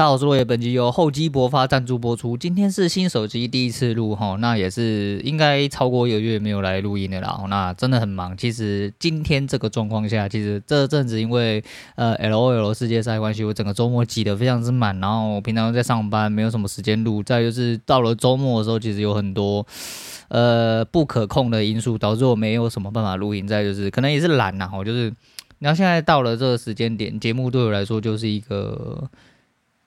大家好，我是落叶，本集由厚积薄发赞助播出。今天是新手机第一次录哈，那也是应该超过一个月没有来录音的啦。那真的很忙。其实今天这个状况下，其实这阵子因为呃 LOL 世界赛关系，我整个周末挤得非常之满。然后我平常在上班，没有什么时间录。再就是到了周末的时候，其实有很多呃不可控的因素，导致我没有什么办法录音。再就是可能也是懒呐，我就是然后现在到了这个时间点，节目对我来说就是一个。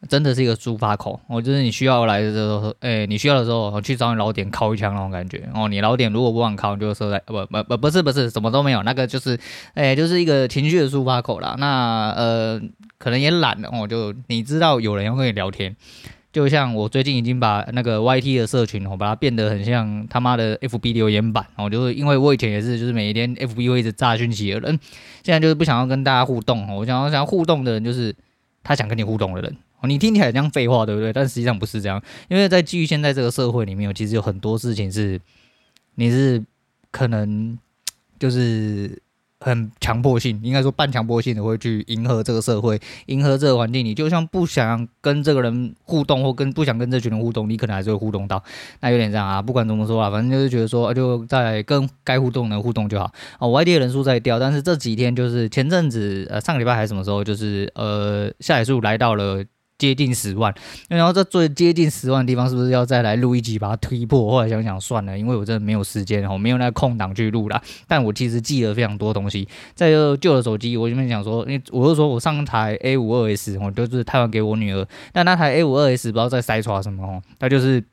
真的是一个抒发口，我就是你需要来的时候，哎、你需要的时候，我去找你老点敲一枪那种感觉。哦，你老点如果不想敲，就说在不不不不是不是什么都没有，那个就是，哎、就是一个情绪的抒发口啦。那呃，可能也懒了，哦，就你知道有人要跟你聊天，就像我最近已经把那个 YT 的社群，我把它变得很像他妈的 FB 留言板，哦，就是因为我以前也是，就是每一天 FB 会一直炸讯息的人，现在就是不想要跟大家互动，我想要想要互动的人，就是他想跟你互动的人。你听起来像废话，对不对？但实际上不是这样，因为在基于现在这个社会里面，其实有很多事情是你是可能就是很强迫性，应该说半强迫性的会去迎合这个社会，迎合这个环境。你就像不想跟这个人互动，或跟不想跟这群人互动，你可能还是会互动到。那有点这样啊，不管怎么说啊，反正就是觉得说，就在跟该互动的互动就好。哦外地的人数在掉，但是这几天就是前阵子呃上个礼拜还是什么时候，就是呃下载数来到了。接近十万，然后这最接近十万的地方，是不是要再来录一集把它推破？后来想想算了，因为我真的没有时间，我没有那个空档去录啦。但我其实记了非常多东西，在这旧的手机，我这边想说，因为我就说我上台 A 五二 S，我就是台湾给我女儿，但那台 A 五二 S 不知道在塞刷什么哦，它就是。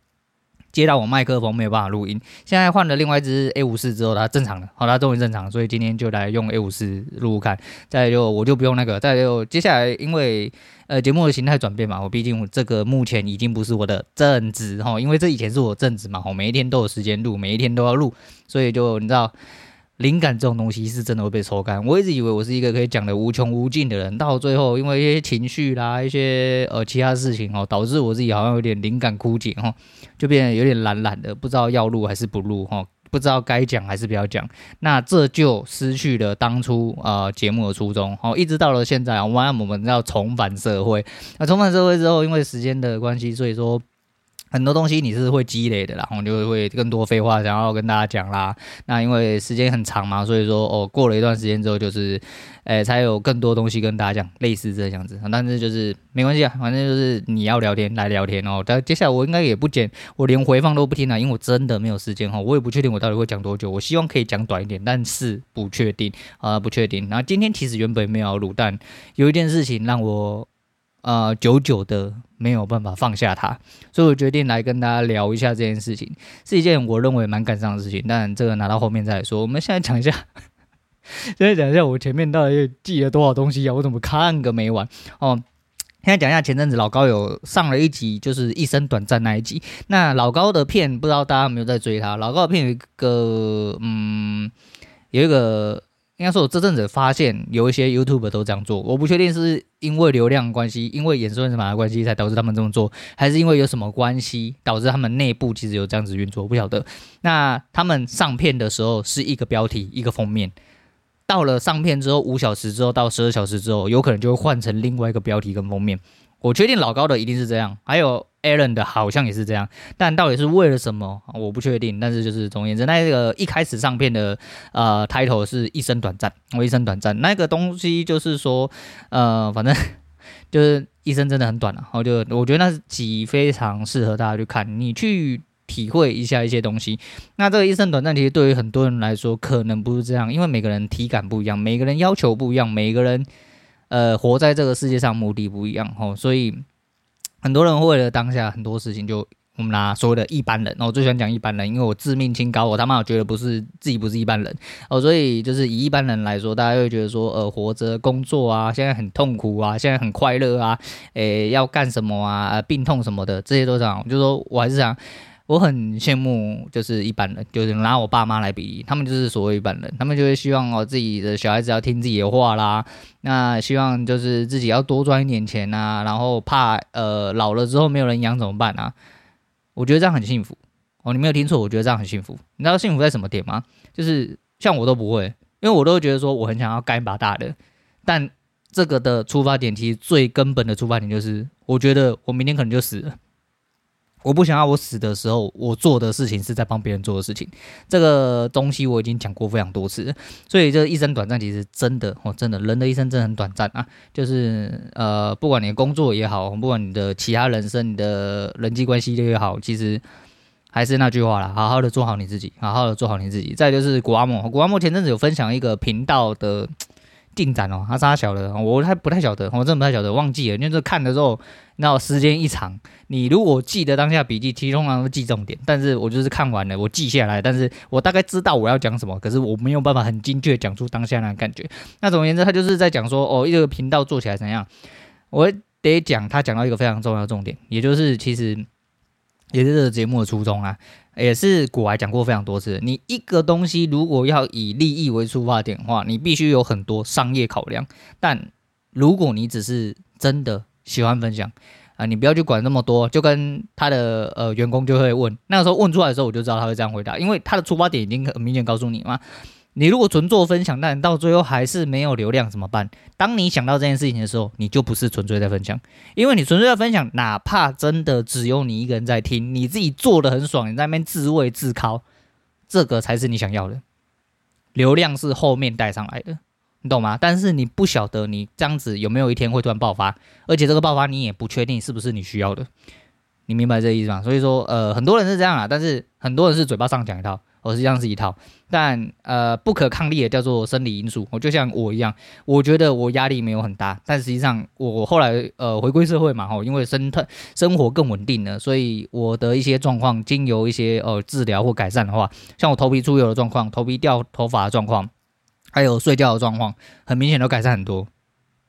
接到我麦克风没有办法录音，现在换了另外一只 A 五四之后，它正常了，好，它终于正常了，所以今天就来用 A 五四录录看。再就我就不用那个，再就接下来因为呃节目的形态转变嘛，我毕竟我这个目前已经不是我的正职哈，因为这以前是我正职嘛，我每一天都有时间录，每一天都要录，所以就你知道。灵感这种东西是真的会被抽干。我一直以为我是一个可以讲的无穷无尽的人，到最后因为一些情绪啦、一些呃其他事情哦，导致我自己好像有点灵感枯竭哦，就变得有点懒懒的，不知道要录还是不录哈，不知道该讲还是不要讲。那这就失去了当初呃节目的初衷哦，一直到了现在，我们我们要重返社会。那重返社会之后，因为时间的关系，所以说。很多东西你是会积累的啦，然后就会更多废话想要跟大家讲啦。那因为时间很长嘛，所以说哦，过了一段时间之后，就是，诶、才有更多东西跟大家讲，类似这样子。但是就是没关系啊，反正就是你要聊天来聊天哦。但接下来我应该也不剪，我连回放都不听了，因为我真的没有时间哈，我也不确定我到底会讲多久。我希望可以讲短一点，但是不确定啊，不确定。然后今天其实原本没有录，但有一件事情让我。呃，久久的没有办法放下它，所以我决定来跟大家聊一下这件事情，是一件我认为蛮感伤的事情。但这个拿到后面再说。我们现在讲一下，现在讲一下我前面到底记了多少东西啊？我怎么看个没完哦？现在讲一下前阵子老高有上了一集，就是一生短暂那一集。那老高的片不知道大家有没有在追他？老高的片有一个，嗯，有一个。应该说，我这阵子发现有一些 YouTube 都这样做，我不确定是因为流量关系，因为演算法的关系才导致他们这么做，还是因为有什么关系导致他们内部其实有这样子运作，不晓得。那他们上片的时候是一个标题一个封面，到了上片之后五小时之后到十二小时之后，有可能就会换成另外一个标题跟封面。我确定老高的一定是这样，还有。Aaron 的好像也是这样，但到底是为了什么，我不确定。但是就是总而言之，那个一开始上片的呃 title 是一生短暂，我一生短暂，那个东西就是说，呃，反正 就是一生真的很短了。然后就我觉得那集非常适合大家去看，你去体会一下一些东西。那这个一生短暂，其实对于很多人来说可能不是这样，因为每个人体感不一样，每个人要求不一样，每个人呃活在这个世界上目的不一样，吼，所以。很多人为了当下很多事情，就我们拿所谓的一般人，那我最喜欢讲一般人，因为我自命清高，我他妈我觉得不是自己不是一般人哦，所以就是以一般人来说，大家会觉得说，呃，活着工作啊，现在很痛苦啊，现在很快乐啊，诶，要干什么啊，呃病痛什么的，这些都这样，就是说我还是想。我很羡慕，就是一般人，就是拿我爸妈来比，他们就是所谓一般人，他们就会希望哦，自己的小孩子要听自己的话啦，那希望就是自己要多赚一点钱呐、啊，然后怕呃老了之后没有人养怎么办啊？我觉得这样很幸福哦，你没有听错，我觉得这样很幸福。你知道幸福在什么点吗？就是像我都不会，因为我都觉得说我很想要干一把大的，但这个的出发点其实最根本的出发点就是，我觉得我明天可能就死了。我不想要我死的时候，我做的事情是在帮别人做的事情。这个东西我已经讲过非常多次，所以这一生短暂，其实真的哦，真的人的一生真的很短暂啊。就是呃，不管你的工作也好，不管你的其他人生、你的人际关系也好，其实还是那句话啦，好好的做好你自己，好好的做好你自己。再就是古阿莫，古阿莫前阵子有分享一个频道的。进展哦，他是他晓得，我还不太晓得，我真的不太晓得，忘记了。因为这看的时候，那时间一长，你如果记得当下笔记，其实通常都记重点。但是我就是看完了，我记下来，但是我大概知道我要讲什么，可是我没有办法很精确讲出当下那个感觉。那总而言之，他就是在讲说，哦，一个频道做起来怎样？我得讲，他讲到一个非常重要的重点，也就是其实也是这个节目的初衷啊。也是古来讲过非常多次，你一个东西如果要以利益为出发点的话，你必须有很多商业考量。但如果你只是真的喜欢分享啊、你不要去管那么多。就跟他的呃员工就会问，那个时候问出来的时候，我就知道他会这样回答，因为他的出发点已经很明显告诉你嘛。你如果纯做分享，但到最后还是没有流量怎么办？当你想到这件事情的时候，你就不是纯粹在分享，因为你纯粹在分享，哪怕真的只有你一个人在听，你自己做的很爽，你在那边自慰自尻，这个才是你想要的。流量是后面带上来的，你懂吗？但是你不晓得你这样子有没有一天会突然爆发，而且这个爆发你也不确定是不是你需要的，你明白这意思吗？所以说，呃，很多人是这样啊，但是很多人是嘴巴上讲一套。我实际上是一套，但呃不可抗力也叫做生理因素。我就像我一样，我觉得我压力没有很大，但实际上我后来呃回归社会嘛，吼，因为生态生活更稳定了，所以我的一些状况经由一些呃治疗或改善的话，像我头皮出油的状况、头皮掉头发的状况，还有睡觉的状况，很明显都改善很多。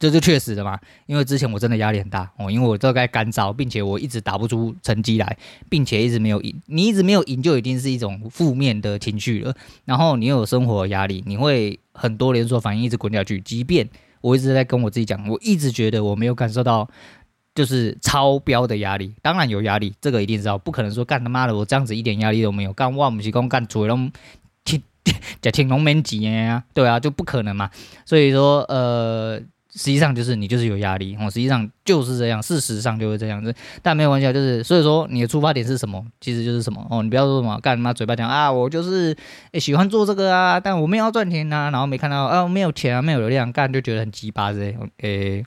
这就确实的嘛，因为之前我真的压力很大哦，因为我这该干燥，并且我一直打不出成绩来，并且一直没有赢。你一直没有赢，就已经是一种负面的情绪了。然后你又有生活压力，你会很多连锁反应一直滚下去。即便我一直在跟我自己讲，我一直觉得我没有感受到就是超标的压力。当然有压力，这个一定知道，不可能说干他妈的我这样子一点压力都没有。干万不是讲干做龙听讲青龙门几呀？对啊，就不可能嘛。所以说呃。实际上就是你就是有压力，哦，实际上就是这样，事实上就是这样子，但没有关系啊，就是所以说你的出发点是什么，其实就是什么。哦，你不要说什么干嘛嘴巴讲啊，我就是、喜欢做这个啊，但我没有赚钱呐，然后没看到啊，没有钱啊，没有流量干就觉得很鸡巴之类，诶、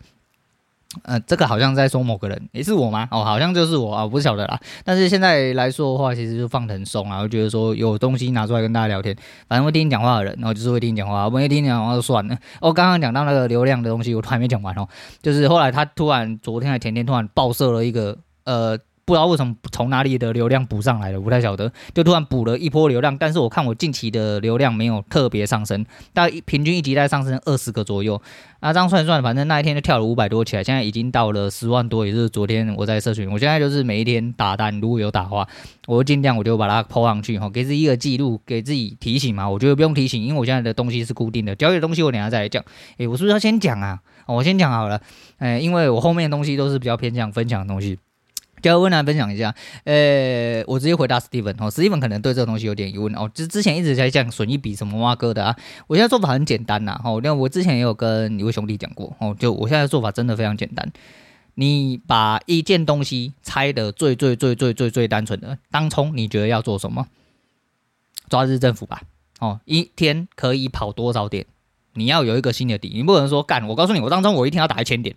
嗯，这个好像在说某个人，也是我吗？哦，好像就是我啊，我不晓得啦。但是现在来说的话，其实就放得很松啊，我觉得说有东西拿出来跟大家聊天，反正会听你讲话的人，然后就是会听你讲话，不会听你讲话就算了。哦刚刚讲到那个流量的东西，我都还没讲完哦，就是后来他突然昨天还前天突然爆射了一个呃。不知道为什么从哪里的流量补上来了，不太晓得，就突然补了一波流量。但是我看我近期的流量没有特别上升，大概平均一集在上升二十个左右。啊，这样算一算，反正那一天就跳了五百多起来，现在已经到了十万多，也就是昨天我在社群。我现在就是每一天打单，如果有打的话，我尽量我就把它抛上去，哈，给自己一个记录，给自己提醒嘛。我觉得不用提醒，因为我现在的东西是固定的，交易的东西我等下再来讲。诶，我是不是要先讲啊？我先讲好了，诶，因为我后面的东西都是比较偏向分享的东西。就问大家分享一下，呃，我直接回答 Steven 哦，Steven 可能对这个东西有点疑问哦，就之前一直在讲损益比什么挖哥的啊，我现在做法很简单呐，哦，那我之前也有跟一位兄弟讲过哦，就我现在做法真的非常简单，你把一件东西拆的最最最最最最单纯的，当冲你觉得要做什么？抓日政府吧，哦，一天可以跑多少点？你要有一个新的底，你不可能说干，我告诉你，我当冲我一天要打一千点，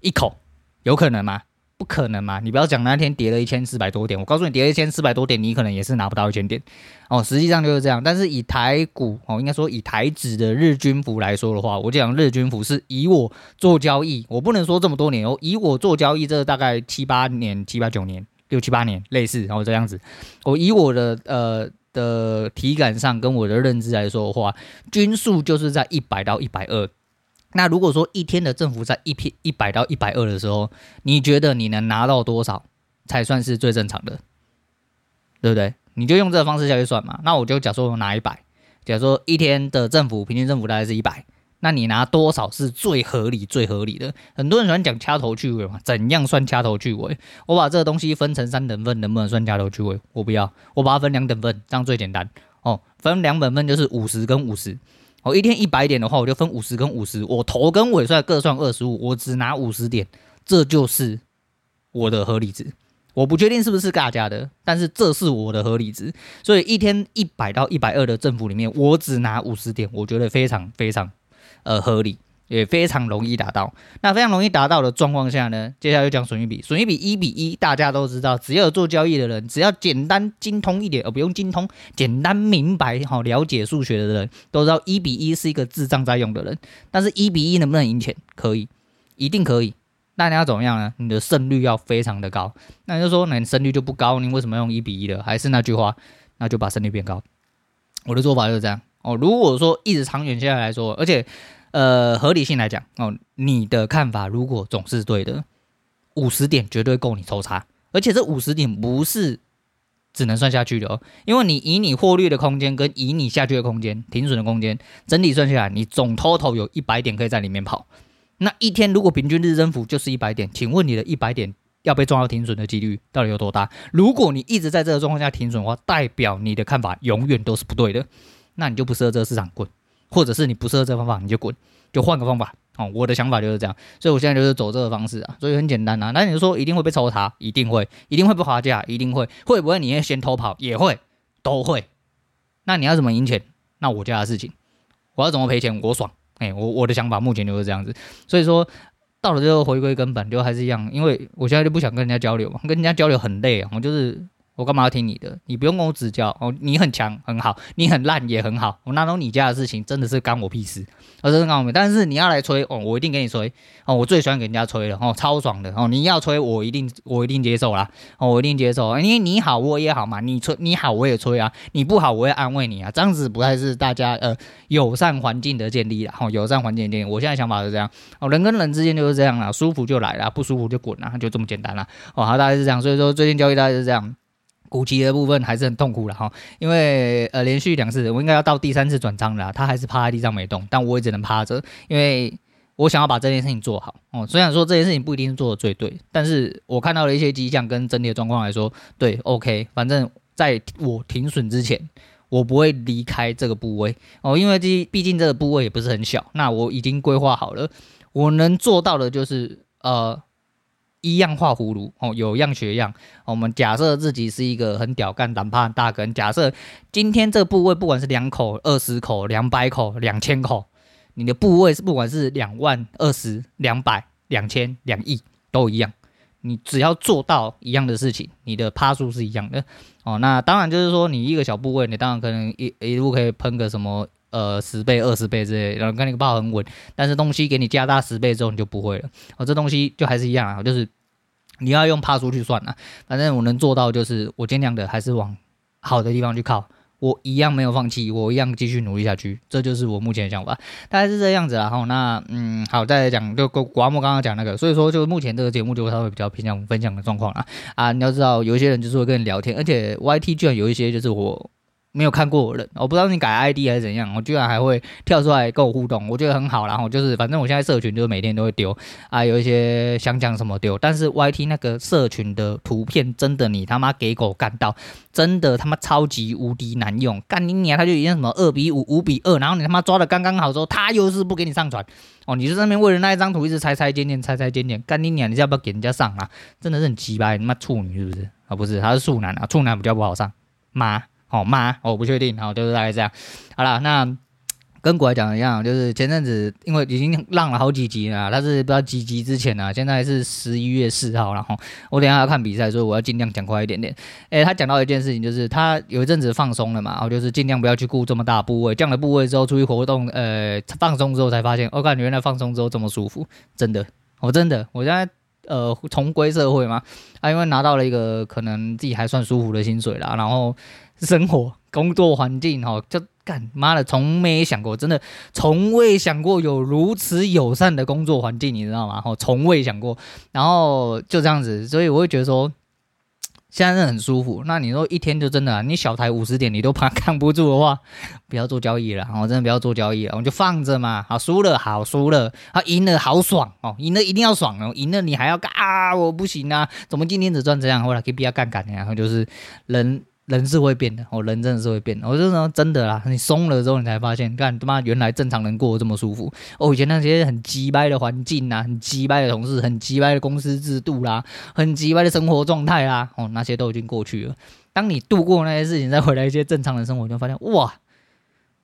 一口有可能吗？不可能嘛！你不要讲那天跌了一千四百多点，我告诉你，跌了一千四百多点，你可能也是拿不到一千点哦。实际上就是这样。但是以台股哦，应该说以台指的日均幅来说的话，我讲日均幅是以我做交易，我不能说这么多年哦，以我做交易这大概七八年、七八九年、六七八年类似，然后这样子。我以我的呃的体感上跟我的认知来说的话，均数就是在一百到一百二。那如果说一天的振幅在一片一百到一百二的时候，你觉得你能拿到多少才算是最正常的？对不对？你就用这个方式下去算嘛。那我就假说我拿一百，假如说一天的振幅平均振幅大概是一百，那你拿多少是最合理最合理的？很多人喜欢讲掐头去尾嘛，怎样算掐头去尾？我把这个东西分成三等份，能不能算掐头去尾？我不要，我把它分两等份，这样最简单哦。分两等份就是五十跟五十。我一天一百点的话，我就分五十跟五十，我头跟尾算各算二十五，我只拿五十点，这就是我的合理值。我不确定是不是大家的，但是这是我的合理值。所以一天一百到一百二的振幅里面，我只拿五十点，我觉得非常非常呃合理。也非常容易达到。那非常容易达到的状况下呢，接下来就讲损益比。损益比一比一，大家都知道，只要有做交易的人，只要简单精通一点，而不用精通，简单明白好了解数学的人，都知道一比一是一个智障在用的人。但是，一比一能不能赢钱？可以，一定可以。那你要怎么样呢？你的胜率要非常的高。那你就说，那你胜率就不高，你为什么用一比一的？还是那句话，那就把胜率变高。我的做法就是这样哦。如果说一直长远下来来说，而且。呃，合理性来讲哦，你的看法如果总是对的，五十点绝对够你抽查，而且这五十点不是只能算下去的哦，因为你以你获利的空间跟以你下去的空间、停损的空间，整体算下来，你总 total 有一百点可以在里面跑。那一天如果平均日增幅就是一百点，请问你的一百点要被撞到停损的几率到底有多大？如果你一直在这个状况下停损的话，代表你的看法永远都是不对的，那你就不适合这个市场滚。或者是你不适合这方法，你就滚，就换个方法。哦，我的想法就是这样，所以我现在就是走这个方式啊，所以很简单啊。那你说一定会被抽查，一定会，一定会被滑价，一定会，会不会你也先偷跑，也会，都会。那你要怎么赢钱？那我家的事情，我要怎么赔钱？我爽。哎、我我的想法目前就是这样子。所以说到了最后回归根本，就还是一样，因为我现在就不想跟人家交流嘛，跟人家交流很累啊，我就是。我干嘛要听你的？你不用跟我指教哦。你很强很好，你很烂也很好。我那种你家的事情真的是干我屁事，我真的干我屁。但是你要来吹哦，我一定给你吹哦。我最喜欢给人家吹了哦，超爽的哦。你要吹我一定我一定接受啦哦，我一定接受。因为你好我也好嘛，你吹你好我也吹啊，你不好我也安慰你啊。这样子不太是大家呃友善环境的建立啦。哦，友善环境的建立，我现在想法是这样哦，人跟人之间就是这样啦，舒服就来了，不舒服就滚啦，就这么简单啦。哦，好，大概是这样。所以说最近教育大概是这样。股期的部分还是很痛苦的哈，因为呃连续两次，我应该要到第三次转仓了，他还是趴在地上没动，但我也只能趴着，因为我想要把这件事情做好哦。虽然说这件事情不一定是做的最对，但是我看到了一些迹象跟整体的状况来说，对，OK，反正在我停损之前，我不会离开这个部位哦，因为这毕竟这个部位也不是很小，那我已经规划好了，我能做到的就是呃。一样画葫芦哦，有样学样。我们假设自己是一个很屌干、胆怕大根。假设今天这个部位不管是两口、二十口、两百口、两千口，你的部位是不管是两万、二十、两百、两千、两亿都一样。你只要做到一样的事情，你的趴数是一样的哦。那当然就是说，你一个小部位，你当然可能一一路可以喷个什么呃十倍、二十倍之类，然后跟那个报很稳。但是东西给你加大十倍之后，你就不会了哦。这东西就还是一样啊，就是。你要用趴数去算啊，反正我能做到就是我尽量的还是往好的地方去靠，我一样没有放弃，我一样继续努力下去，这就是我目前的想法，大概是这样子啦。好，那嗯，好，再来讲就古阿莫刚刚讲那个，所以说就目前这个节目就稍微比较偏向分享的状况啦。啊，你要知道有一些人就是会跟你聊天，而且 YT 居然有一些就是我。没有看过我的，我不知道你改 ID 还是怎样，我居然还会跳出来跟我互动，我觉得很好。然后就是，反正我现在社群就是每天都会丢啊，有一些想讲什么丢。但是 YT 那个社群的图片真的你他妈给狗干到，真的他妈超级无敌难用。干你娘，他就已经什么二比五、五比二，然后你他妈抓的刚刚好之后，他又是不给你上传哦，你就在那边为了那一张图一直猜猜剪剪猜猜剪剪，干你娘，你要不要给人家上啊？真的是很鸡巴，你他妈处女是不是啊？不是，他是处男啊，处男比较不好上，妈。好吗？我不确定，好，就是大概这样。好了，那跟国外讲一样，就是前阵子因为已经浪了好几集了，他是不知道几集之前呢，现在是十一月四号，然后我等下要看比赛，所以我要尽量讲快一点点。诶、他讲到一件事情，就是他有一阵子放松了嘛，然后就是尽量不要去顾这么大部位，降了部位之后出去活动，呃，放松之后才发现，我、哦、感觉原来放松之后这么舒服，真的，我、哦、真的，我现在。呃，重归社会嘛，啊，因为拿到了一个可能自己还算舒服的薪水啦，然后生活工作环境哦，就干妈的，从没想过，真的从未想过有如此友善的工作环境，你知道吗？哈，从未想过，然后就这样子，所以我会觉得说。现在是很舒服，那你说一天就真的、你小台五十点你都怕 扛不住的话，不要做交易了，我真的不要做交易了，我就放着嘛。好，输了好输了，啊赢了好爽哦，赢了一定要爽哦，赢了你还要干啊，我不行啊，怎么今天只赚这样？后来可以比较杠杆，然后就是人人是会变的，哦，人真的是会变的。我就说真的啦，你松了之后，你才发现，干他妈原来正常人过得这么舒服。哦，以前那些很鸡掰的环境啊，很鸡掰的同事，很鸡掰的公司制度啦，很鸡掰的生活状态啦，哦，那些都已经过去了。当你度过那些事情，再回来一些正常的生活，就发现哇，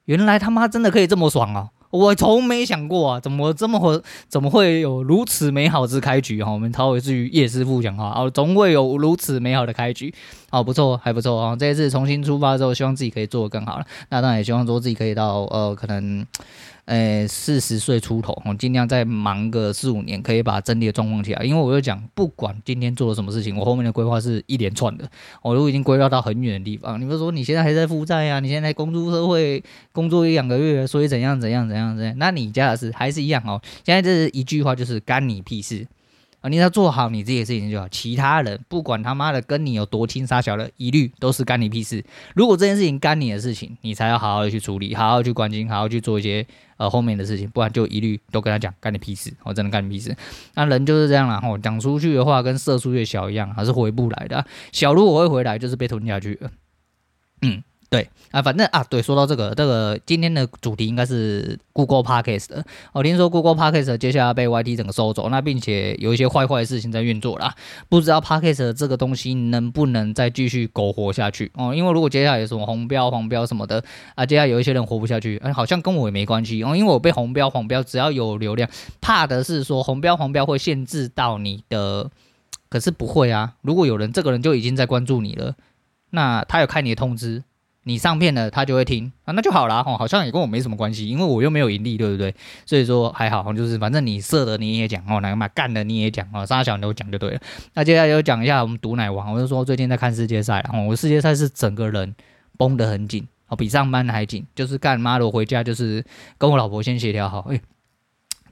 原来他妈真的可以这么爽啊！我从没想过啊，怎么这么会，怎么会有如此美好之开局哈？我们超回至于叶师傅讲话哦，总会有如此美好的开局哦，不错，还不错哦！这一次重新出发之后，希望自己可以做得更好了。那当然也希望说自己可以到呃，可能。诶，四十岁出头，我尽量再忙个四五年，可以把整体的状况起来。因为我就讲，不管今天做了什么事情，我后面的规划是一连串的，我都已经规划到很远的地方。你比如说，你现在还在负债啊，你现在工作社会工作一两个月，所以怎样怎样怎样怎样，那你家的事还是一样哦。现在这是一句话，就是干你屁事。啊，你要做好你自己的事情就好，其他人不管他妈的跟你有多亲杀小的，一律都是干你屁事。如果这件事情干你的事情，你才要好好的去处理，好好去关心，好好去做一些呃后面的事情，不然就一律都跟他讲干你屁事，我真的干你屁事。那人就是这样啦，吼，讲出去的话跟射出去的小一样，还是回不来的。小如果会回来，就是被吞下去了。嗯。对啊，反正啊，对，说到这个，这个今天的主题应该是 Google Podcast 的。我听说 Google Podcast 接下来被 YT 整个收走，那并且有一些坏坏的事情在运作啦。不知道 Podcast 这个东西能不能再继续苟活下去哦？因为如果接下来有什么红标、黄标什么的啊，接下来有一些人活不下去，哎，好像跟我也没关系哦，因为我被红标、黄标，只要有流量，怕的是说红标、黄标会限制到你的，可是不会啊。如果有人这个人就已经在关注你了，那他有看你的通知。你上片了，他就会听啊，那就好啦。哦，好像也跟我没什么关系，因为我又没有盈利，对不对？所以说还好，就是反正你射的你也讲哦，哪个嘛干的你也讲哦，杀小你都讲就对了。那接下来就讲一下我们毒奶王，我就说最近在看世界赛，哦，我世界赛是整个人绷得很紧哦，比上班还紧，就是干妈的，我回家就是跟我老婆先协调好，哎，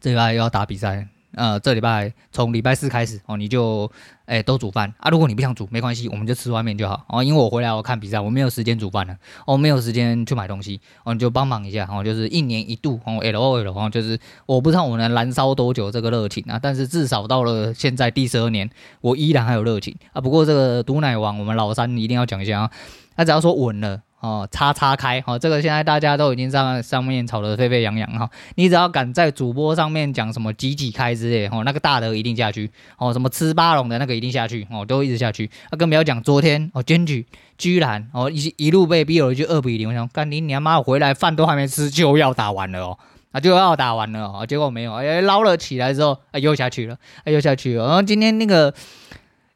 这礼拜又要打比赛。呃，这礼拜从礼拜四开始哦，你就哎都煮饭啊。如果你不想煮，没关系，我们就吃外面就好哦。因为我回来我看比赛，我没有时间煮饭了，我、哦、没有时间去买东西哦，你就帮忙一下哦。就是一年一度哦，LOL 哦，就是我不知道我能燃烧多久这个热情啊，但是至少到了现在第十二年，我依然还有热情啊。不过这个毒奶王，我们老三一定要讲一下啊，他只要说稳了。哦，叉叉开，哦，这个现在大家都已经上上面吵得沸沸扬扬哈。你只要敢在主播上面讲什么几几开之类，哦，那个大的一定下去，哦，什么吃巴龙的那个一定下去，哦，都一直下去。啊，更不要讲昨天，哦，检举居然，哦，一一路被逼了一句二比零，我想干你娘妈，回来饭都还没吃就要打完了哦，啊，就要打完了哦，结果没有，哎，捞了起来之后，哎，又下去了，哎，又下去了。然后今天那个。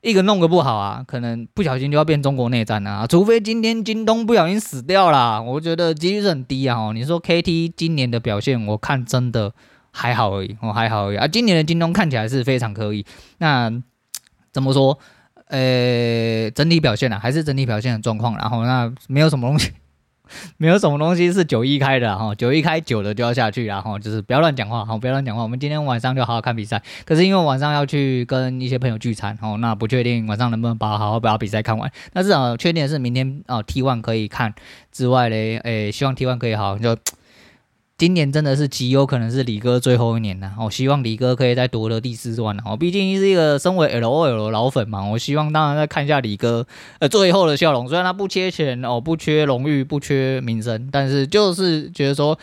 一个弄个不好啊，可能不小心就要变中国内战了啊，除非今天京东不小心死掉了，我觉得几率是很低啊。你说 KT 今年的表现，我看真的还好而已，我还好而已啊。今年的京东看起来是非常可以，那怎么说？呃，整体表现啊，还是整体表现的状况，然后那没有什么东西。没有什么东西是九一开的哈，九一开久了就要下去，然后就是不要乱讲话，好，不要乱讲话。我们今天晚上就好好看比赛，可是因为晚上要去跟一些朋友聚餐，哦，那不确定晚上能不能把好好把比赛看完。那至少确定是明天哦 T one 可以看之外嘞，诶，希望 T one 可以好就。今年真的是极有可能是李哥最后一年了，我希望李哥可以再夺得第四冠哦，毕竟是一个身为 LOL 老粉嘛，我希望当然再看一下李哥呃最后的笑容，虽然他不缺钱哦，不缺荣誉，不缺名声，但是就是觉得说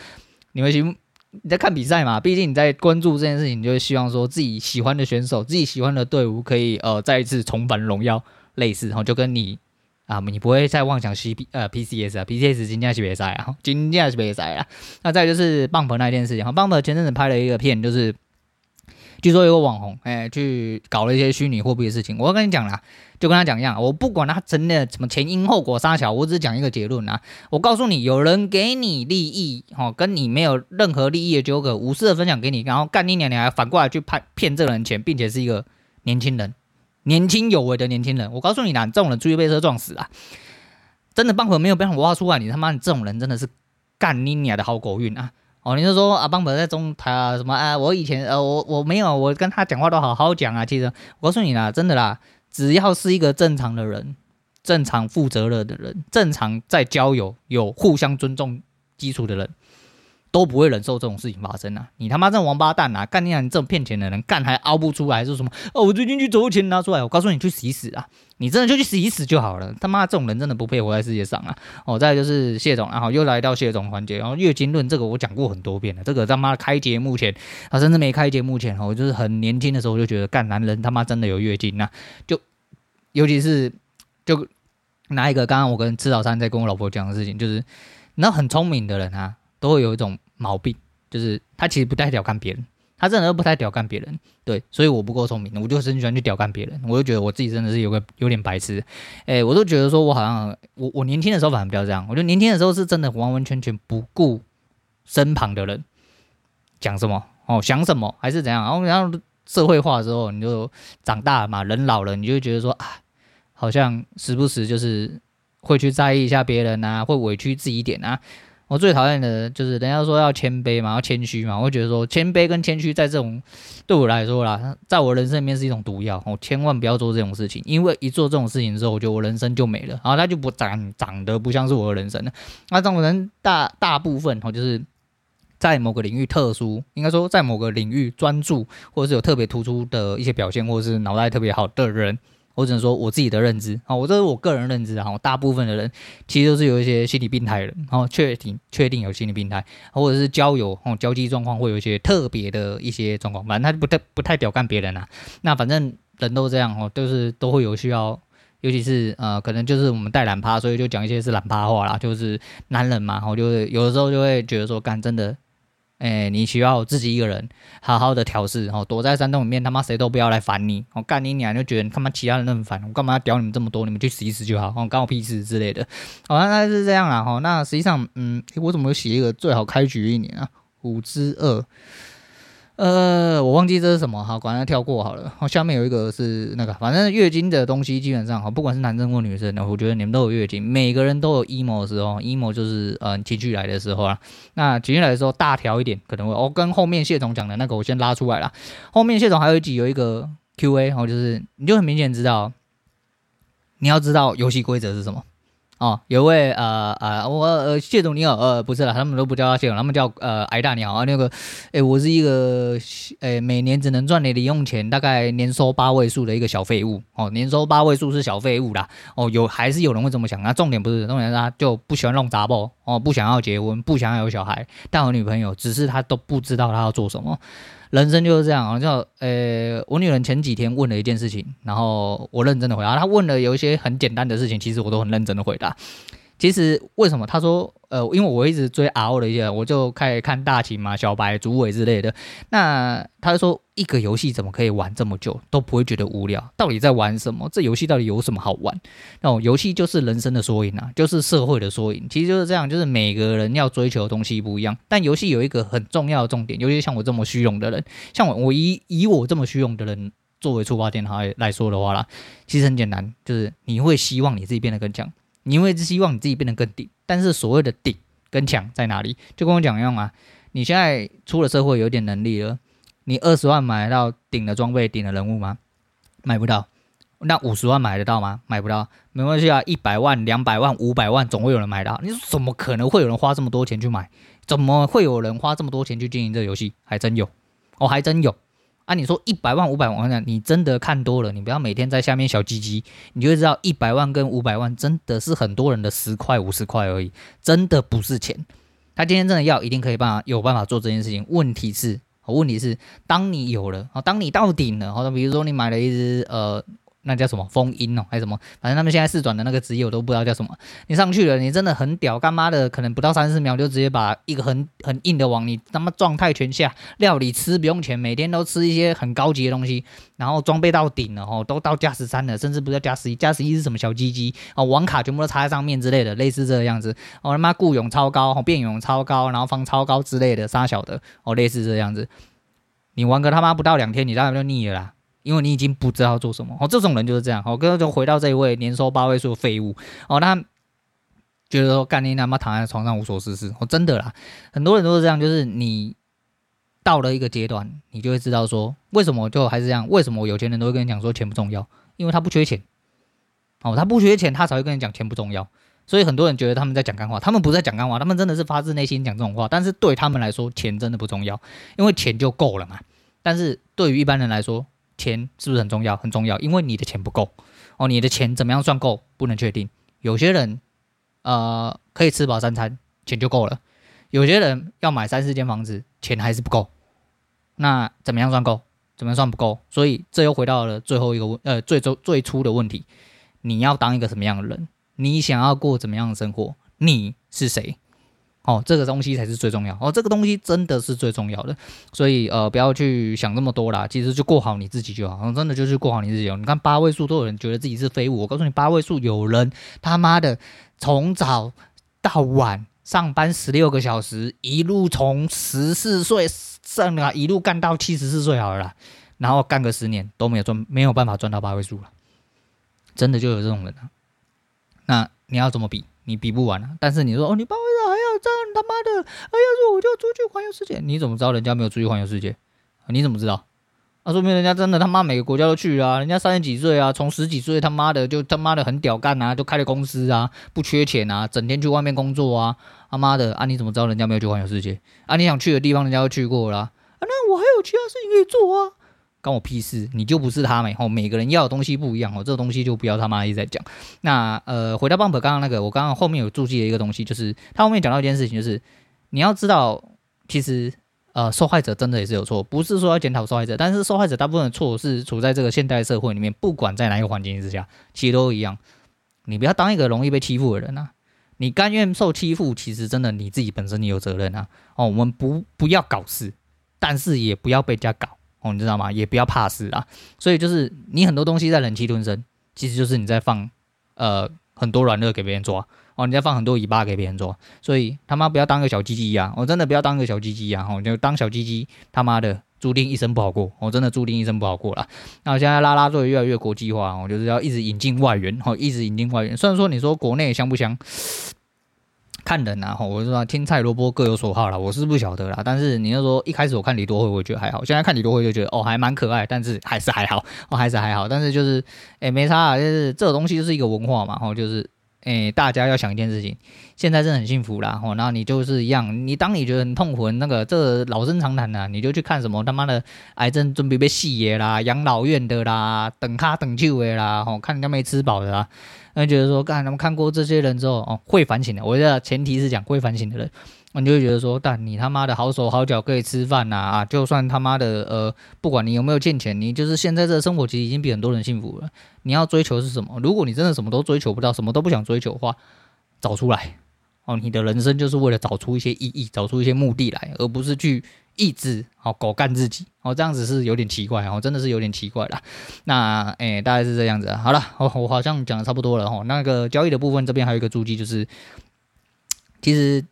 你们行你在看比赛嘛，毕竟你在关注这件事情，你就希望说自己喜欢的选手，自己喜欢的队伍可以呃再一次重返荣耀，类似，然后就跟你。啊，你不会再妄想 C P 呃 P C S 啊，P C S 今天是比赛啊，今天是比赛啊。那再就是 Bump 那件事情，哈，Bump 前阵子拍了一个片，就是据说有个网红哎、去搞了一些虚拟货币的事情。我要跟你讲啦，就跟他讲一样，我不管他真的什么前因后果啥小，我只讲一个结论啊。我告诉你，有人给你利益，哈，跟你没有任何利益的纠葛，无私的分享给你，然后干你娘，你还反过来去拍骗这个人钱，并且是一个年轻人。年轻有为的年轻人，我告诉你啦，这种人出去被车撞死啊！真的，棒粉没有被我挖出来，你他妈你这种人真的是干你娘的好狗运啊！哦，你就说啊，棒粉在中台啊什么啊？我以前呃，我我没有，我跟他讲话都好好讲啊。其实我告诉你啦，真的啦，只要是一个正常的人，正常负责任的人，正常在交友有互相尊重基础的人，都不会忍受这种事情发生啊！你他妈这王八蛋啊！干你啊！你这种骗钱的人，干还凹不出来是什么？哦，我最近去走钱拿出来，我告诉你去死一死啊！你真的就去洗一死就好了！他妈这种人真的不配活在世界上啊！哦，再就是谢总，然后又来到谢总环节，然后月经论这个我讲过很多遍了，这个他妈开节目前啊，甚至没开节目前，我就是很年轻的时候就觉得，干男人他妈真的有月经啊！就尤其是就拿一个刚刚我跟吃早餐在跟我老婆讲的事情，就是。那很聪明的人啊，都会有一种毛病，就是他其实不太屌干别人，他真的不太屌干别人。对，所以我不够聪明，我就很喜欢去屌干别人。我就觉得我自己真的是有个有点白痴，哎、我都觉得说我好像我我年轻的时候反而比较这样，我觉得年轻的时候是真的完完全全不顾身旁的人讲什么哦，想什么还是怎样。然后然后社会化之后，你就长大了嘛，人老了，你就觉得说啊，好像时不时就是。会去在意一下别人啊，会委屈自己一点啊。我最讨厌的就是人家说要谦卑嘛，要谦虚嘛。我觉得说谦卑跟谦虚在这种对我来说啦，在我人生里面是一种毒药。我千万不要做这种事情，因为一做这种事情之后，我觉得我人生就没了。然后他就不长长得不像是我的人生了。那这种人大大部分哦，就是在某个领域特殊，应该说在某个领域专注，或者是有特别突出的一些表现，或者是脑袋特别好的人。我只能说我自己的认知啊，我这是我个人认知啊。大部分的人其实都是有一些心理病态的，然后确定确定有心理病态，或者是交友哦交际状况会有一些特别的一些状况，反正他不太不太屌干别人啊。那反正人都这样哦，都是都会有需要，尤其是呃可能就是我们带懒趴，所以就讲一些是懒趴话啦，就是男人嘛，我就是有的时候就会觉得说干真的。哎，你需要自己一个人好好的调试，哦，躲在山洞里面，他妈谁都不要来烦你，我干你娘就觉得他妈其他人那么烦，我干嘛要屌你们这么多？你们去死一死就好，哦，关我屁事之类的，好，那大概是这样啦，哈，那实际上，嗯，我怎么写一个最好开局一年啊？五之二。呃，我忘记这是什么，好，管他跳过好了。好，下面有一个是那个，反正月经的东西基本上，好，不管是男生或女生的，我觉得你们都有月经，每个人都有 emo 的时候，emo 就是呃情绪来的时候啊。那情绪来的时候，大条一点可能会，哦，跟后面谢总讲的那个，我先拉出来了。后面谢总还有一集有一个 Q&A，哦，就是你就很明显知道，你要知道游戏规则是什么。哦，有位呃呃，我呃谢总你好，呃不是了，他们都不叫他谢总，他们叫呃挨大你好啊。那个，哎，我是一个呃每年只能赚你零用钱，大概年收八位数的一个小废物。哦，年收八位数是小废物啦。哦，有还是有人会这么想？那重点不是重点，是他就不喜欢弄杂包哦，不想要结婚，不想要有小孩，但有女朋友，只是他都不知道他要做什么。人生就是这样啊，就呃，我女人前几天问了一件事情，然后我认真的回答。她问了有一些很简单的事情，其实我都很认真的回答。其实为什么？他说，呃，因为我一直追 RO 的一些，我就开始看大秦嘛、小白、竹尾之类的。那他就说，一个游戏怎么可以玩这么久都不会觉得无聊？到底在玩什么？这游戏到底有什么好玩？那种游戏就是人生的缩影啊，就是社会的缩影。其实就是这样，就是每个人要追求的东西不一样。但游戏有一个很重要的重点，尤其像我这么虚荣的人，像我，我以以我这么虚荣的人作为出发点来来说的话啦，其实很简单，就是你会希望你自己变得更强。你会希望你自己变得更顶，但是所谓的顶跟强在哪里？就跟我讲一样啊，你现在出了社会有点能力了，你二十万买到顶的装备、顶的人物吗？买不到。那五十万买得到吗？买不到。没关系啊，一百万、两百万、五百万，总会有人买到。你说怎么可能会有人花这么多钱去买？怎么会有人花这么多钱去经营这个游戏？还真有，哦，还真有。啊，你说一百万、五百万，你真的看多了，你不要每天在下面小鸡鸡，你就知道一百万跟五百万真的是很多人的十块、五十块而已，真的不是钱。他今天真的要，一定可以办法有办法做这件事情。问题是，问题是，当你有了，当你到顶了，好像比如说你买了一只呃。那叫什么封印哦，还是什么？反正他们现在试转的那个职业我都不知道叫什么。你上去了，你真的很屌，干妈的，可能不到三十秒就直接把一个很很硬的网，你他妈状态全下，料理吃不用钱，每天都吃一些很高级的东西，然后装备到顶了哦，都到加十三了，甚至不叫加十一，加十一是什么小鸡鸡哦，网卡全部都插在上面之类的，类似这个样子哦，他妈固勇超高，变勇超高，然后方超高之类的，杀小的哦，类似这样子。你玩个他妈不到两天，你当然就腻了啦。因为你已经不知道做什么哦，这种人就是这样哦。刚刚就回到这一位年收八位数的废物哦，他觉得说干你他妈躺在床上无所事事哦，真的啦，很多人都是这样，就是你到了一个阶段，你就会知道说为什么就还是这样，为什么有钱人都会跟你讲说钱不重要，因为他不缺钱哦，他不缺钱，他才会跟你讲钱不重要。所以很多人觉得他们在讲干话，他们不在讲干话，他们真的是发自内心讲这种话。但是对他们来说，钱真的不重要，因为钱就够了嘛。但是对于一般人来说，钱是不是很重要？很重要，因为你的钱不够哦。你的钱怎么样算够？不能确定。有些人呃可以吃饱三餐，钱就够了；有些人要买三四间房子，钱还是不够。那怎么样算够？怎么样算不够？所以这又回到了最后一个问呃最最最初的问题：你要当一个什么样的人？你想要过怎么样的生活？你是谁？哦，这个东西才是最重要哦，这个东西真的是最重要的。所以呃，不要去想那么多啦，其实就过好你自己就好。真的就是过好你自己。你看八位数都有人觉得自己是废物，我告诉你，八位数有人他妈的从早到晚上班十六个小时，一路从十四岁上啊，一路干到七十四岁好了啦，然后干个十年都没有赚，没有办法赚到八位数了。真的就有这种人啊。那你要怎么比？你比不完啊！但是你说哦，你八位，妈的！哎呀，说我就要出去环游世界，你怎么知道人家没有出去环游世界？你怎么知道？啊，说明人家真的他妈每个国家都去啊！人家三十几岁啊，从十几岁他妈的就他妈的很屌干啊，就开了公司啊，不缺钱啊，整天去外面工作啊！他妈的啊，你怎么知道人家没有去环游世界？啊，你想去的地方人家都去过了，啊，那我还有其他事情可以做啊！关我屁事！你就不是他们哦，每个人要的东西不一样哦，这个东西就不要他妈一直在讲。那呃，回到 Bump 刚刚那个，我刚刚后面有注记的一个东西，就是他后面讲到一件事情，就是你要知道，其实呃，受害者真的也是有错，不是说要检讨受害者，但是受害者大部分的错是处在这个现代社会里面，不管在哪一个环境之下，其实都一样。你不要当一个容易被欺负的人啊！你甘愿受欺负，其实真的你自己本身你有责任啊！哦，我们不不要搞事，但是也不要被人家搞。哦，你知道吗？也不要怕事啊。所以就是你很多东西在忍气吞声，其实就是你在放呃很多软肋给别人抓哦，你在放很多尾巴给别人抓。所以他妈不要当个小鸡鸡呀！我真的不要当个小鸡鸡呀！哦，就当小鸡鸡，他妈的注定一生不好过。我真的注定一生不好过了。那我现在拉拉队越来越国际化，我就是要一直引进外援，哦，一直引进外援。虽然说你说国内香不香？看人啊，我就说青菜萝卜各有所好啦，我是不晓得啦。但是你要说一开始我看李多慧，我觉得还好。现在看李多慧就觉得哦，还蛮可爱，但是还是还好，哦，还是还好。但是就是，诶、没差啊，就是这个东西就是一个文化嘛，吼，就是，诶、大家要想一件事情，现在是很幸福啦，吼，然后你就是一样，你当你觉得很痛苦，那个这、老生常谈呐，你就去看什么他妈的癌症准备被洗的啦，养老院的啦，等卡等救的啦，吼，看人家没吃饱的啦。那觉得说，干他们看过这些人之后，哦，会反省的。我觉得前提是讲会反省的人，你就会觉得说，但你他妈的好手好脚可以吃饭呐啊！就算他妈的呃，不管你有没有欠钱，你就是现在这生活其实已经比很多人幸福了。你要追求是什么？如果你真的什么都追求不到，什么都不想追求的话，找出来哦。你的人生就是为了找出一些意义，找出一些目的来，而不是去。一直好狗干自己哦，这样子是有点奇怪哦，真的是有点奇怪啦。那诶、大概是这样子。好了，我我好像讲的差不多了哈。那个交易的部分这边还有一个注记，就是其实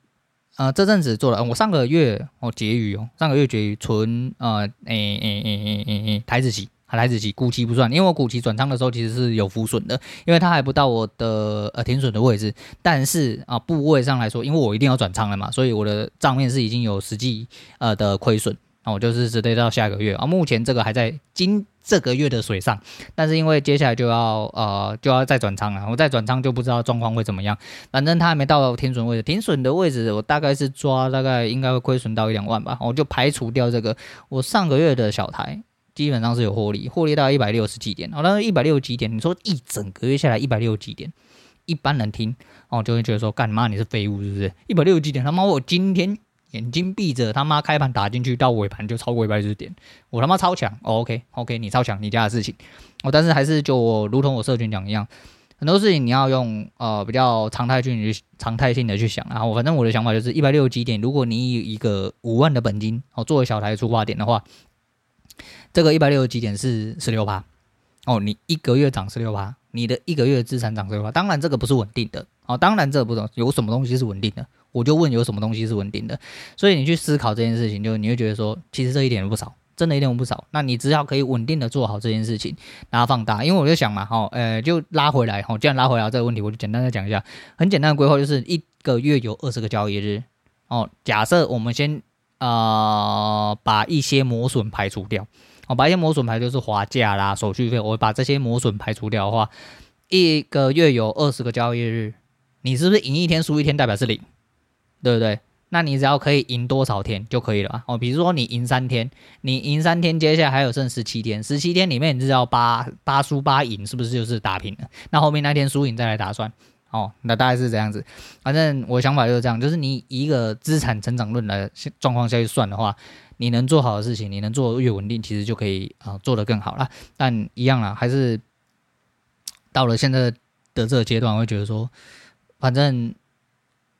呃这阵子做了，我上个月哦结余哦，上个月结余存呃诶诶诶诶诶诶台子期。台指期，股期不算，因为我股期转仓的时候其实是有浮损的，因为它还不到我的呃停损的位置。但是啊，部位上来说，因为我一定要转仓了嘛，所以我的账面是已经有实际呃的亏损。那我就是直接到下个月啊，目前这个还在今这个月的水上，但是因为接下来就要呃就要再转仓了，我再转仓就不知道状况会怎么样。反正它还没到停损位置，停损的位置我大概是抓大概应该会亏损到一两万吧，我就排除掉这个我上个月的小台。基本上是有获利，获利大概一百六十几点，哦，但是一百六十几点，你说一整个月下来一百六十几点，一般人听哦就会觉得说，干嘛你是废物是不是？一百六十几点，他妈我今天眼睛闭着，他妈开盘打进去到尾盘就超过一百六十点，我他妈超强，哦，OK OK，你超强，你家的事情，哦，但是还是就我如同我社群讲一样，很多事情你要用呃比较常态去常态性的去想，然后反正我的想法就是一百六十几点，如果你以一个五万的本金哦作为小台出发点的话。这个一百六十几点是十六趴。哦，你一个月涨十六趴，你的一个月资产涨十六趴，当然这个不是稳定的。哦，当然这个不懂有什么东西是稳定的，我就问有什么东西是稳定的，所以你去思考这件事情，就你会觉得说，其实这一点都不少，真的一点都不少，那你只要可以稳定的做好这件事情，然后放大，因为我就想嘛，哈，呃，就拉回来，哈，既然拉回来这个问题，我就简单的讲一下，很简单的规划就是一个月有二十个交易日，哦，假设我们先呃把一些磨损排除掉。我把一些磨损排就是滑价啦、手续费，我把这些磨损排除掉的话，一个月有二十个交易日，你是不是赢一天输一天代表是零，对不对？那你只要可以赢多少天就可以了哦。比如说你赢三天，你赢三天，接下来还有剩十七天，十七天里面你知道八八输八赢，是不是就是打平了？那后面那天输赢再来打算哦。那大概是这样子。反正我的想法就是这样，就是你以一个资产成长论的状况下去算的话，你能做好的事情，你能做越稳定，其实就可以啊、做得更好了。但一样啦，还是到了现在的这个阶段，我会觉得说，反正。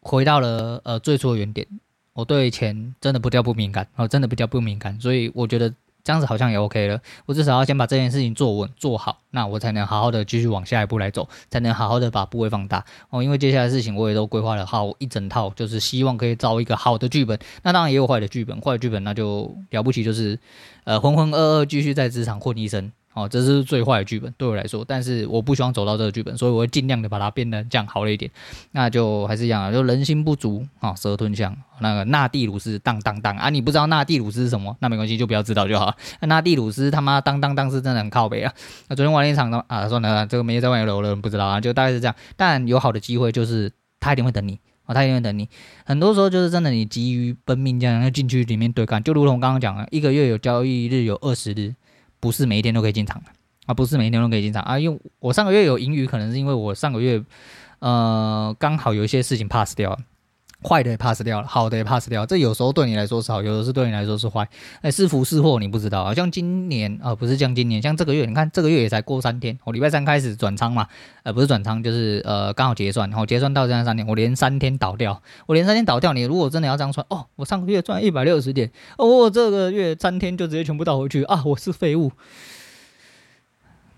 回到了呃最初的原点，我对钱真的不掉不敏感，哦，真的不掉不敏感，所以我觉得这样子好像也 OK 了。我至少要先把这件事情做稳做好，那我才能好好的继续往下一步来走，才能好好的把部位放大哦。因为接下来事情我也都规划了好一整套，就是希望可以造一个好的剧本。那当然也有坏的剧本，坏的剧本那就了不起，就是呃浑浑噩噩继续在职场混一生。哦，这是最坏的剧本对我来说，但是我不希望走到这个剧本，所以我会尽量的把它变得这样好了一点。那就还是一样啊，就人心不足啊，蛇吞象。那个纳蒂鲁斯当当当啊，你不知道纳蒂鲁斯是什么？那没关系，就不要知道就好。纳蒂鲁斯他妈当当当是真的很靠北啊。那昨天晚了一场的啊，算了，这个没在外面留的人不知道啊，就大概是这样。但有好的机会就是他一定会等你啊，他一定会等你。很多时候就是真的，你急于奔命这样要进去里面对干，就如同刚刚讲的，一个月有交易日有二十日。不是每一天都可以进场的啊，不是每一天都可以进场啊。因为我上个月有盈余，可能是因为我上个月呃刚好有一些事情 pass 掉了，坏的也 pass 掉了，好的也 pass 掉了。这有时候对你来说是好，有的是对你来说是坏。哎，是福是祸你不知道啊。像今年啊，不是像今年，像这个月，你看这个月也才过三天，我礼拜三开始转仓嘛，呃，不是转仓，就是呃刚好结算，然后结算到这样三天，我连三天倒掉，我连三天倒掉。你如果真的要这样算，哦，我上个月赚一百六十点，哦，我这个月三天就直接全部倒回去啊，我是废物。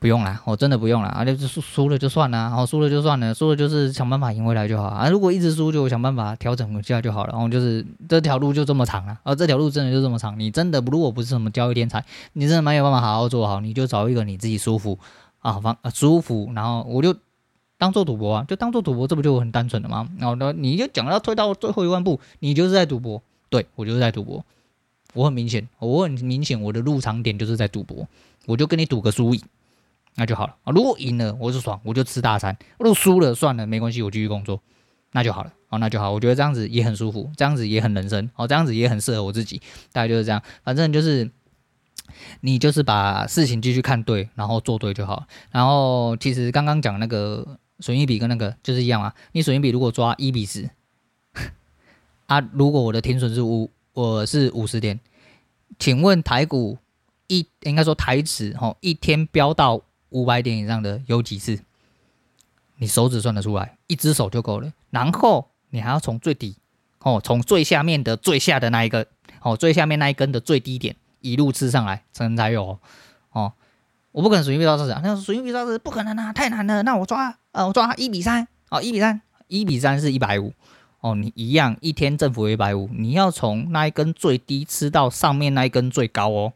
不用啦，我真的不用了啊！就输输了就算了，然后输了就算了，输了就是想办法赢回来就好啊。如果一直输，就想办法调整一下就好了。然后就是这条路就这么长了啊，这条路真的就这么长。你真的如果不是什么交易天才，你真的没有办法好好做好，你就找一个你自己舒服啊方舒服，然后我就当做赌博啊，就当做赌博，这不就很单纯的吗？然后呢，你就讲要退到最后一万步，你就是在赌博，对，我就是在赌博，我很明显，我很明显，我的入场点就是在赌博，我就跟你赌个输赢。那就好了啊！如果赢了，我就爽，我就吃大餐；如果输了，算了，没关系，我继续工作，那就好了。哦，那就好。我觉得这样子也很舒服，这样子也很人生。哦，这样子也很适合我自己。大概就是这样，反正就是你就是把事情继续看对，然后做对就好。然后其实刚刚讲那个损益比跟那个就是一样啊。你损益比如果抓一比十 啊，如果我的停损是五，我是五十点，请问台股一应该说台指哦，一天飙到。五百点以上的有几次？你手指算得出来，一只手就够了。然后你还要从最底，哦，从最下面的最下的那一个，哦，最下面那一根的最低点一路吃上来，才能才有哦。我不可能随便抓市场，那随便抓是不可能啊，太难了。那我抓，呃，我抓一比三，哦，一比三，一比三是一百五，哦，你一样一天振幅一百五，你要从那一根最低吃到上面那一根最高哦，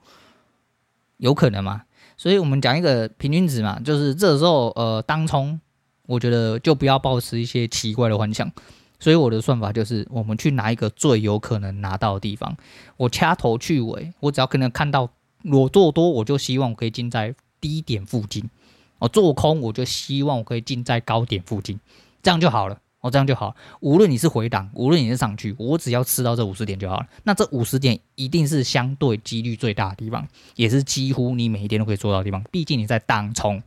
有可能吗？所以我们讲一个平均值嘛，就是这时候呃当冲，我觉得就不要抱持一些奇怪的幻想。所以我的算法就是，我们去拿一个最有可能拿到的地方，我掐头去尾，我只要可能看到我做多，我就希望我可以进在低点附近；我做空，我就希望我可以进在高点附近，这样就好了。哦，这样就好。无论你是回档，无论你是上去，我只要吃到这五十点就好了。那这五十点一定是相对几率最大的地方，也是几乎你每一天都可以做到的地方。毕竟你在当冲，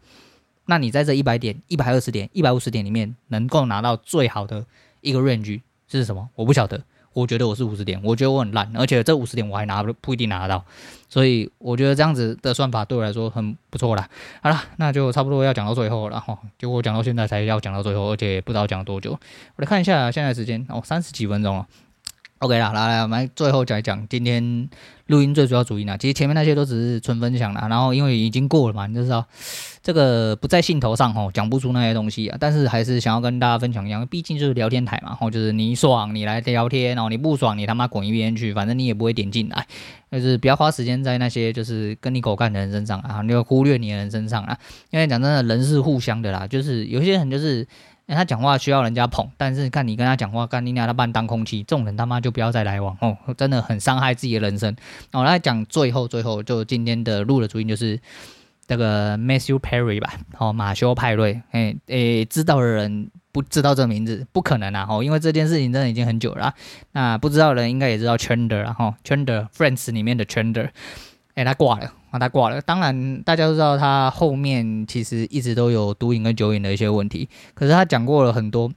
那你在这一百点、一百二十点、一百五十点里面能够拿到最好的一个 range 是什么？我不晓得。我觉得我是五十点，我觉得我很烂，而且这五十点我还拿不不一定拿得到，所以我觉得这样子的算法对我来说很不错了。好了，那就差不多要讲到最后了哈，结果讲到现在才要讲到最后，而且不知道讲多久。我来看一下现在时间哦，三十几分钟了。OK 啦，来来，我们最后讲一讲今天录音最主要主因啊。其实前面那些都只是纯分享啦，然后因为已经过了嘛，你就知道这个不在兴头上吼，讲不出那些东西啊。但是还是想要跟大家分享一样，毕竟就是聊天台嘛，吼，就是你爽你来聊天哦，你不爽你他妈滚一边去，反正你也不会点进来，就是不要花时间在那些就是跟你狗干的人身上啊，你就忽略你的人身上啊。因为讲真的，人是互相的啦，就是有些人就是。他讲话需要人家捧，但是看你跟他讲话，干你俩他把你当空气，这种人他妈就不要再来往哦，真的很伤害自己的人生。我来讲最后最后就今天的录的主因就是这个 Matthew Perry 吧，哦，马修派瑞，诶诶，知道的人不知道这名字，不可能啊！哦，因为这件事情真的已经很久了。那不知道的人应该也知道 Chandler 啊，吼，Chandler Friends 里面的 Chandler，哎，他挂了啊，他挂了。当然，大家都知道他后面其实一直都有毒瘾跟酒瘾的一些问题，可是他讲过了很多。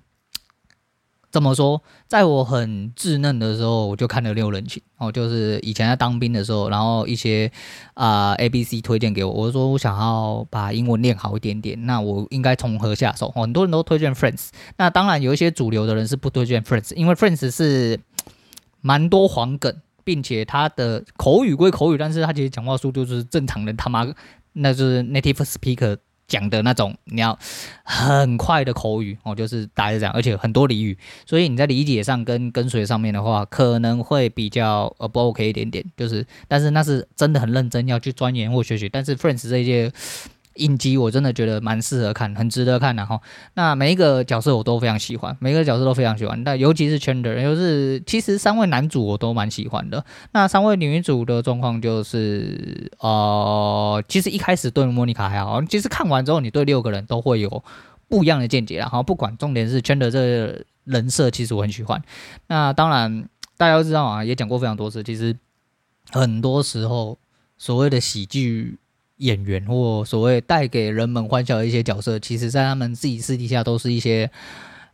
怎么说？在我很稚嫩的时候，我就看了六人行哦，就是以前在当兵的时候，然后一些啊、A B C 推荐给我，我说我想要把英文练好一点点，那我应该从何下手？很多人都推荐 Friends，那当然有一些主流的人是不推荐 Friends，因为 Friends 是蛮多黄梗，并且他的口语归口语，但是他其实讲话速度是正常的他妈，那就是 native speaker。讲的那种你要很快的口语哦，就是大家讲，而且很多俚语，所以你在理解上跟跟随上面的话，可能会比较呃不 OK 一点点，就是，但是那是真的很认真要去钻研或学习，但是 Friends 这一届。影集我真的觉得蛮适合看，很值得看的哈。那每一个角色我都非常喜欢，每个角色都非常喜欢。但尤其是 Chandler，就是其实三位男主我都蛮喜欢的。那三位女主的状况就是，呃，其实一开始对莫妮卡还好，其实看完之后你对六个人都会有不一样的见解啦。哈，不管重点是 Chandler 这个人设，其实我很喜欢。那当然大家都知道啊，也讲过非常多次，其实很多时候所谓的喜剧。演员或所谓带给人们欢笑的一些角色，其实在他们自己私底下都是一些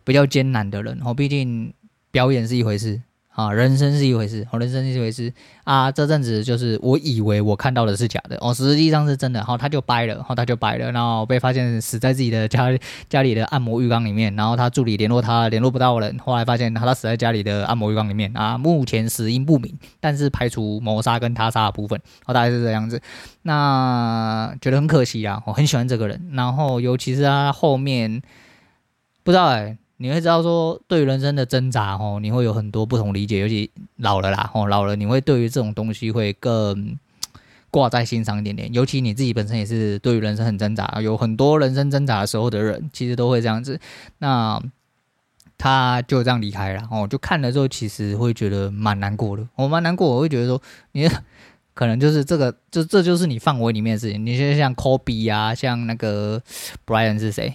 比较艰难的人。哦，毕竟表演是一回事。啊，人生是一回事，哦，人生是一回事啊。这阵子就是我以为我看到的是假的，哦，实际上是真的。然后他就掰了，然后他就掰了，然后被发现死在自己的家家里的按摩浴缸里面。然后他助理联络他，联络不到人，后来发现他死在家里的按摩浴缸里面啊。目前死因不明，但是排除谋杀跟他杀的部分，哦，大概是这样子。那觉得很可惜啊，我很喜欢这个人，然后尤其是他后面不知道哎、你会知道说，对于人生的挣扎，吼，你会有很多不同理解。尤其老了啦，吼，老了，你会对于这种东西会更挂在心上一点点。尤其你自己本身也是对于人生很挣扎，有很多人生挣扎的时候的人，其实都会这样子。那他就这样离开了，哦，就看了之后，其实会觉得蛮难过的。我蛮难过，我会觉得说，你可能就是这个，就这就是你范围里面的事情。你就像 Kobe 啊，像那个 Brian 是谁？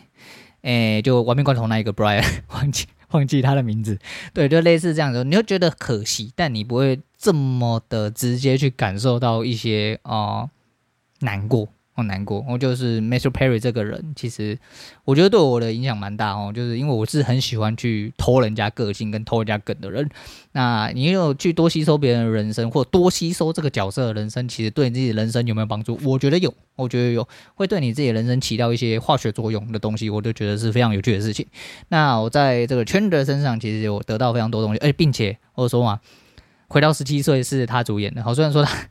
诶、就玩命关头那一个 Brian，忘记忘记他的名字，对，就类似这样子，你会觉得可惜，但你不会这么的直接去感受到一些啊、难过。好难过，我就是 m a t h e w Perry 这个人，其实我觉得对我的影响蛮大哦，就是因为我是很喜欢去偷人家个性跟偷人家梗的人。那你有去多吸收别人的人生，或多吸收这个角色的人生，其实对你自己的人生有没有帮助？我觉得有，我觉得有，会对你自己的人生起到一些化学作用的东西，我都觉得是非常有趣的事情。那我在这个 Chandler 身上，其实有得到非常多东西，而且并且我说嘛，回到十七岁是他主演的，好，虽然说他。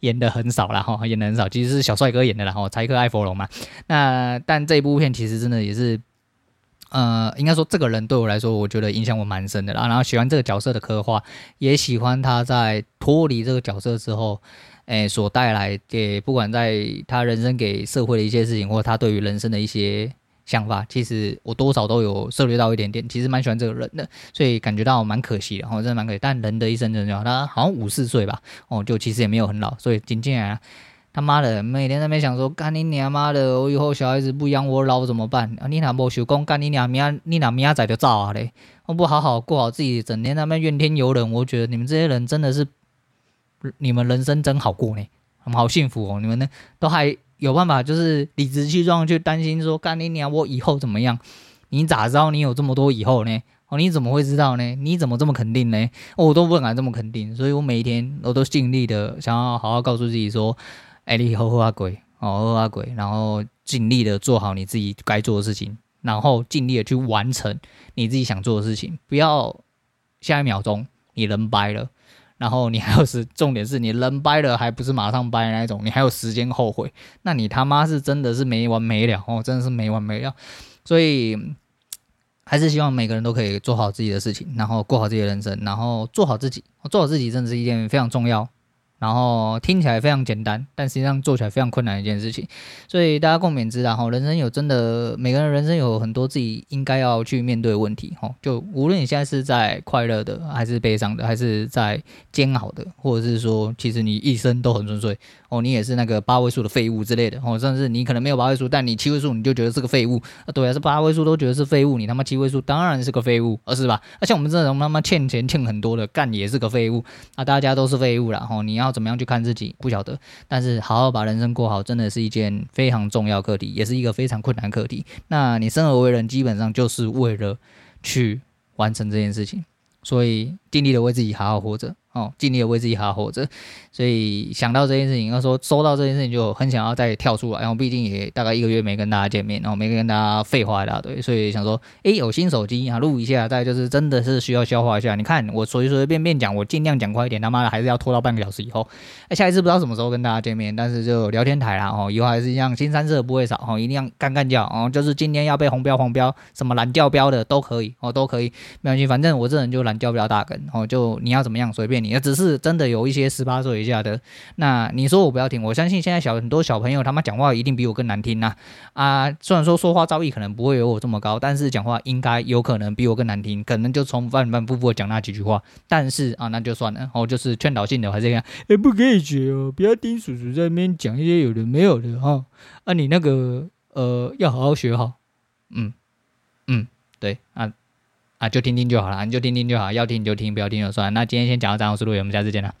演的很少啦，哈，演的很少，其实是小帅哥演的啦，哈，柴克艾弗隆嘛。那但这一部片其实真的也是，呃，应该说这个人对我来说，我觉得影响我蛮深的啦。然后喜欢这个角色的刻画，也喜欢他在脱离这个角色之后，诶，所带来给不管在他人生给社会的一些事情，或他对于人生的一些。想法其实我多少都有涉猎到一点点，其实蛮喜欢这个人的，所以感觉到蛮可惜的，哦，真的蛮可惜。但人的一生真的，他好像五四岁吧，哦，就其实也没有很老，所以紧接着他妈的每天在那边想说，干你娘妈的，我以后小孩子不养我老怎么办？啊，你哪不休工，干你娘明你哪明仔就走啊嘞？我不好好过好自己，整天在那边怨天尤人，我觉得你们这些人真的是，你们人生真好过呢，好幸福哦，你们呢都还。有办法就是理直气壮去担心说，干你娘，我以后怎么样？你咋知道你有这么多以后呢？哦，你怎么会知道呢？你怎么这么肯定呢？我都不敢这么肯定，所以我每一天我都尽力的想要好好告诉自己说，哎，你以后好啊鬼，哦，好啊鬼，然后尽力的做好你自己该做的事情，然后尽力的去完成你自己想做的事情，不要下一秒钟你人掰了。然后你还有时重点是你人掰了，还不是马上掰那一种，你还有时间后悔，那你他妈是真的是没完没了哦，真的是没完没了。所以还是希望每个人都可以做好自己的事情，然后过好自己的人生，然后做好自己，做好自己真的是一件非常重要。然后听起来非常简单，但实际上做起来非常困难的一件事情，所以大家共勉之。然后人生有真的每个人人生有很多自己应该要去面对的问题。哈，就无论你现在是在快乐的，还是悲伤的，还是在煎熬的，或者是说其实你一生都很顺遂，哦，你也是那个八位数的废物之类的哦，甚至你可能没有八位数，但你七位数你就觉得是个废物啊？对啊，是八位数都觉得是废物，你他妈七位数当然是个废物，而是吧？而且我们这种他妈欠钱欠很多的，干也是个废物啊！大家都是废物啦。哦，你要怎么样去看自己？不晓得，但是好好把人生过好，真的是一件非常重要课题，也是一个非常困难课题。那你生而为人，基本上就是为了去完成这件事情，所以尽力的为自己好好活着。哦，尽力的为自己好好活着，所以想到这件事情，要说收到这件事情就很想要再跳出来，然后毕竟也大概一个月没跟大家见面，然后没跟大家废话一大堆，所以想说，诶，有新手机啊，录一下，再就是真的是需要消化一下。你看我随随便便讲，我尽量讲快一点，他妈的还是要拖到半个小时以后。哎，下一次不知道什么时候跟大家见面，但是就聊天台啦，哦，以后还是一样，新三色不会少，哦，一定要干干叫，哦，就是今天要被红标黄标，什么蓝调标的都可以，哦，都可以，没关系，反正我这人就蓝调不了大根，哦，就你要怎么样随便，只是真的。有一些十八岁以下的，那你说我不要听，我相信现在小很多小朋友他妈讲话一定比我更难听呐啊，虽然说说话造诣可能不会有我这么高，但是讲话应该有可能比我更难听，可能就从反反复复讲那几句话。但是啊，那就算了，哦，就是劝导性的还是这样，哎，不可以学哦，不要听叔叔在那边讲一些有的没有的哈。啊，你那个呃，要好好学好，嗯嗯，对啊。啊，就听听就好了，你就听听就好，要听你就听，不要听就算。那今天先讲到这，我是陆远，我们下次见了。